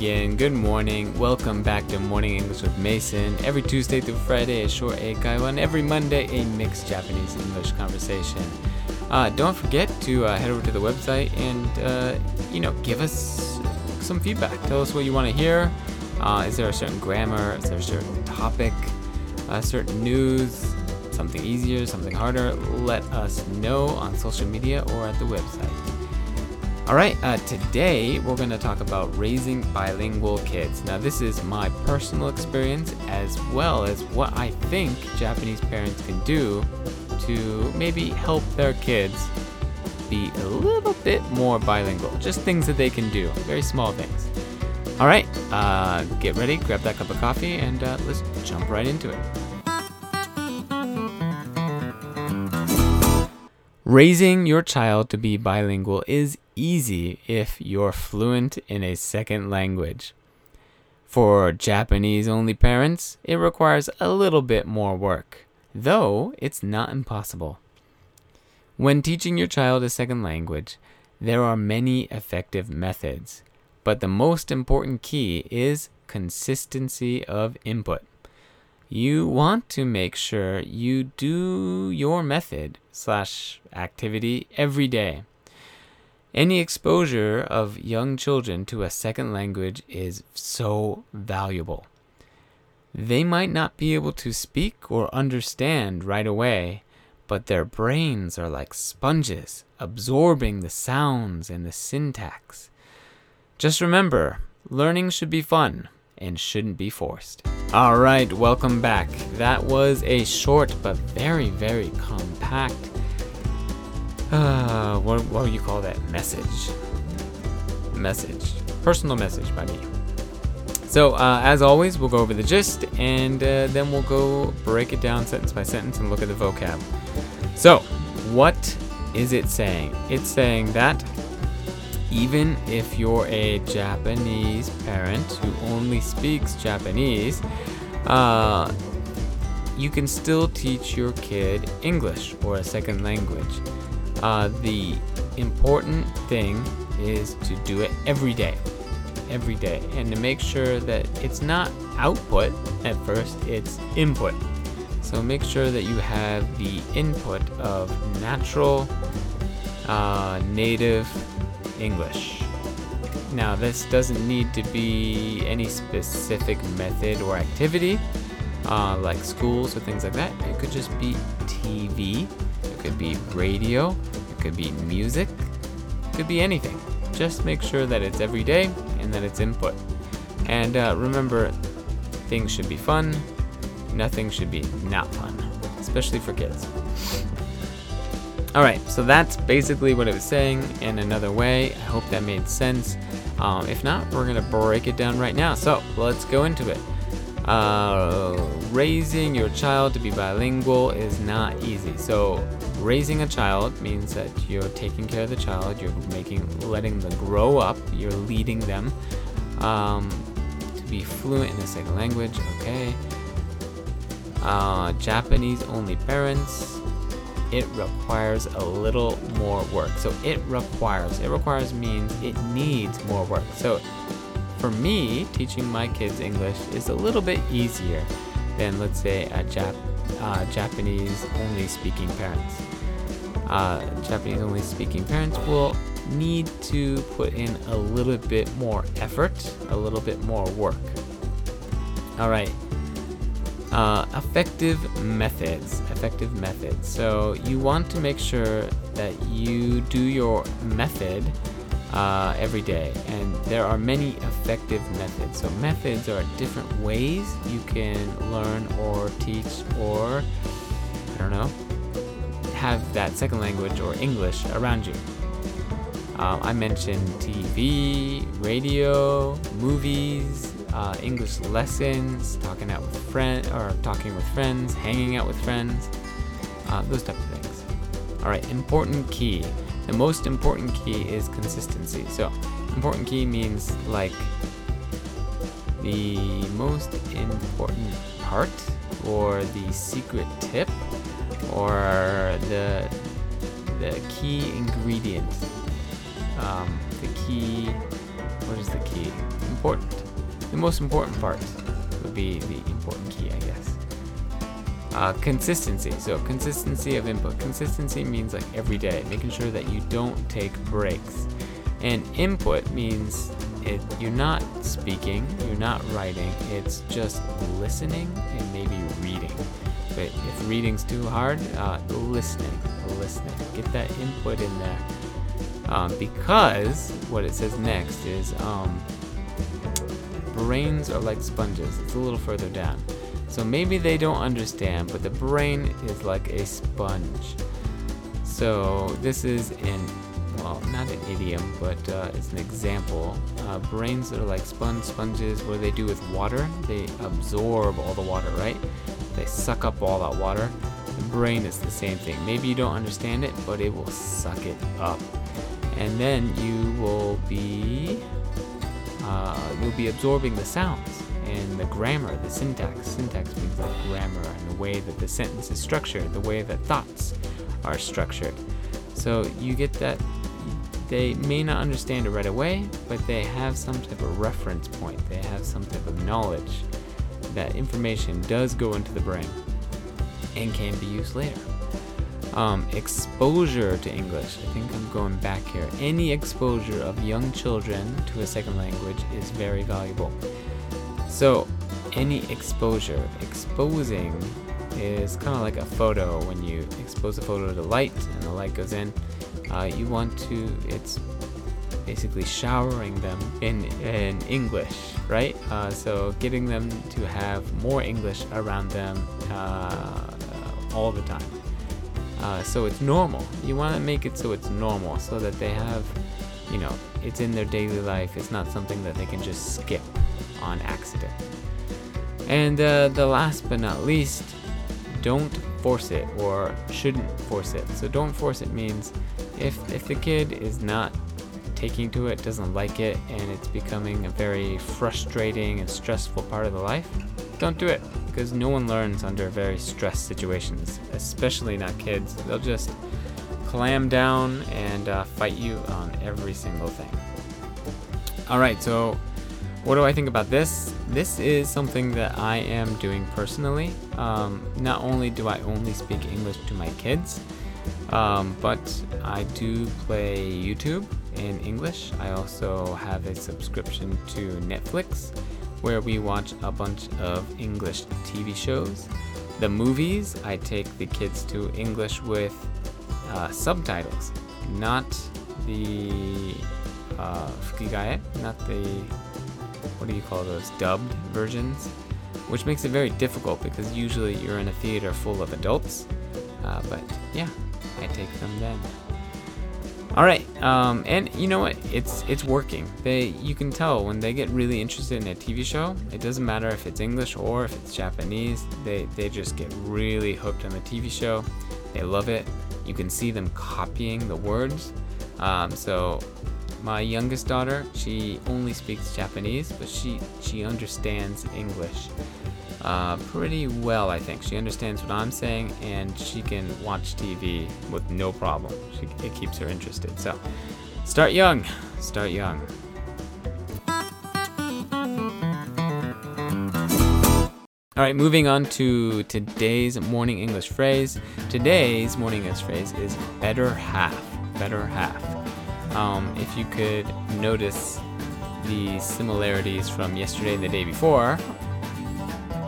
begin. Good morning. Welcome back to Morning English with Mason. Every Tuesday through Friday, a short Eikaiwa, and every Monday, a mixed Japanese English conversation. Uh, don't forget to uh, head over to the website and, uh, you know, give us some feedback. Tell us what you want to hear. Uh, is there a certain grammar? Is there a certain topic? A certain news? Something easier, something harder? Let us know on social media or at the website. All right, uh, today we're going to talk about raising bilingual kids. Now, this is my personal experience as well as what I think Japanese parents can do to maybe help their kids be a little bit more bilingual. Just things that they can do, very small things. All right, uh, get ready, grab that cup of coffee, and uh, let's jump right into it. Raising your child to be bilingual is easy if you're fluent in a second language. For Japanese only parents, it requires a little bit more work, though it's not impossible. When teaching your child a second language, there are many effective methods, but the most important key is consistency of input. You want to make sure you do your method slash activity every day. Any exposure of young children to a second language is so valuable. They might not be able to speak or understand right away, but their brains are like sponges, absorbing the sounds and the syntax. Just remember, learning should be fun and shouldn't be forced. All right, welcome back. That was a short but very, very compact uh, what, what do you call that? Message. Message. Personal message by me. So, uh, as always, we'll go over the gist and uh, then we'll go break it down sentence by sentence and look at the vocab. So, what is it saying? It's saying that even if you're a Japanese parent who only speaks Japanese, uh, you can still teach your kid English or a second language. Uh, the important thing is to do it every day. Every day. And to make sure that it's not output at first, it's input. So make sure that you have the input of natural, uh, native English. Now, this doesn't need to be any specific method or activity, uh, like schools or things like that. It could just be TV it could be radio, it could be music, it could be anything. Just make sure that it's every day and that it's input. And uh, remember, things should be fun, nothing should be not fun, especially for kids. Alright, so that's basically what it was saying in another way. I hope that made sense. Um, if not, we're going to break it down right now. So let's go into it. Uh, raising your child to be bilingual is not easy. So, raising a child means that you're taking care of the child, you're making, letting them grow up, you're leading them um, to be fluent in a second language. Okay. Uh, Japanese only parents. It requires a little more work. So it requires. It requires means it needs more work. So for me, teaching my kids English is a little bit easier than, let's say, a Jap- uh, Japanese only speaking parents. Uh, Japanese only speaking parents will need to put in a little bit more effort, a little bit more work. All right. Uh, effective methods. Effective methods. So you want to make sure that you do your method uh, every day. And there are many effective methods. So, methods are different ways you can learn or teach or, I don't know, have that second language or English around you. Uh, I mentioned TV, radio, movies, uh, English lessons, talking out with friends or talking with friends, hanging out with friends, uh, those type of things. All right, important key. The most important key is consistency. So, important key means like the most important part or the secret tip or the the key ingredient um, the key what is the key? Important. The most important part would be the important key, I guess. Uh, consistency. So consistency of input. Consistency means like every day, making sure that you don't take breaks. And input means it, you're not speaking, you're not writing, it's just listening and maybe reading. But if reading's too hard, uh, listening, listening. Get that input in there. Um, because what it says next is um, brains are like sponges. It's a little further down. So maybe they don't understand, but the brain is like a sponge. So this is an well, not an idiom, but uh, it's an example. Uh, brains are like sponge sponges. What do they do with water? They absorb all the water, right? They suck up all that water. The brain is the same thing. Maybe you don't understand it, but it will suck it up, and then you will be be absorbing the sounds and the grammar, the syntax. Syntax means like grammar and the way that the sentence is structured, the way that thoughts are structured. So you get that they may not understand it right away, but they have some type of reference point. They have some type of knowledge that information does go into the brain and can be used later. Um, exposure to English. I think I'm going back here. Any exposure of young children to a second language is very valuable. So, any exposure, exposing is kind of like a photo when you expose a photo to light and the light goes in. Uh, you want to, it's basically showering them in, in English, right? Uh, so, getting them to have more English around them uh, all the time. Uh, so it's normal. You want to make it so it's normal, so that they have, you know, it's in their daily life. It's not something that they can just skip on accident. And uh, the last but not least, don't force it or shouldn't force it. So don't force it means if if the kid is not taking to it, doesn't like it, and it's becoming a very frustrating and stressful part of the life, don't do it because no one learns under very stressed situations, especially not kids. They'll just clam down and uh, fight you on every single thing. All right, so what do I think about this? This is something that I am doing personally. Um, not only do I only speak English to my kids, um, but I do play YouTube in English. I also have a subscription to Netflix where we watch a bunch of English TV shows. The movies, I take the kids to English with uh, subtitles, not the uh, not the what do you call those dubbed versions, which makes it very difficult because usually you're in a theater full of adults. Uh, but yeah, I take them then. All right, um, and you know what? It's it's working. They you can tell when they get really interested in a TV show. It doesn't matter if it's English or if it's Japanese. They they just get really hooked on the TV show. They love it. You can see them copying the words. Um, so my youngest daughter, she only speaks Japanese, but she she understands English uh, pretty well, I think. She understands what I'm saying, and she can watch TV with no problem. She, it keeps her interested. So, start young. Start young. All right, moving on to today's morning English phrase. Today's morning English phrase is better half. Better half. Um, if you could notice the similarities from yesterday and the day before,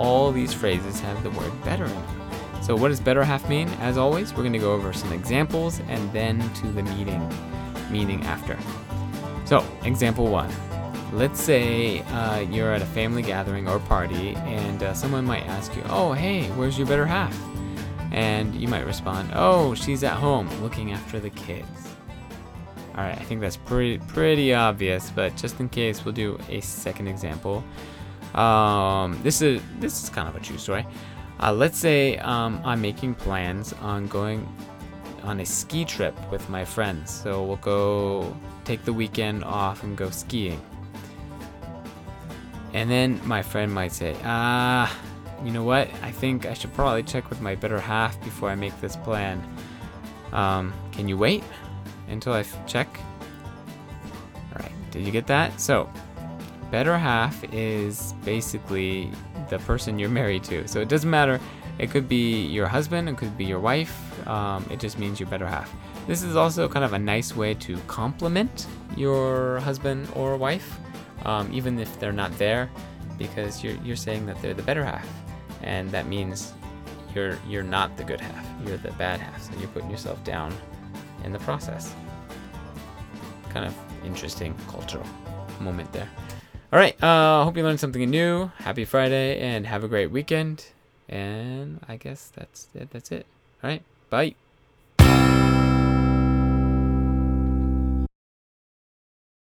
all these phrases have the word better in them. So, what does better half mean? As always, we're going to go over some examples and then to the meaning, meaning after. So, example one. Let's say uh, you're at a family gathering or party, and uh, someone might ask you, Oh, hey, where's your better half? And you might respond, Oh, she's at home looking after the kids. All right, I think that's pretty pretty obvious, but just in case, we'll do a second example. Um, this is this is kind of a true story. Uh, let's say um, I'm making plans on going on a ski trip with my friends. So we'll go take the weekend off and go skiing. And then my friend might say, ah, you know what? I think I should probably check with my better half before I make this plan. Um, can you wait until I check? All right, Did you get that? So, better half is basically the person you're married to. So it doesn't matter. It could be your husband, it could be your wife. Um, it just means your better half. This is also kind of a nice way to compliment your husband or wife, um, even if they're not there, because you're, you're saying that they're the better half. And that means you're you're not the good half. You're the bad half. So you're putting yourself down in the process. Kind of interesting cultural moment there. All right. Uh, hope you learned something new. Happy Friday and have a great weekend. And I guess that's it. That's it. All right. Bye.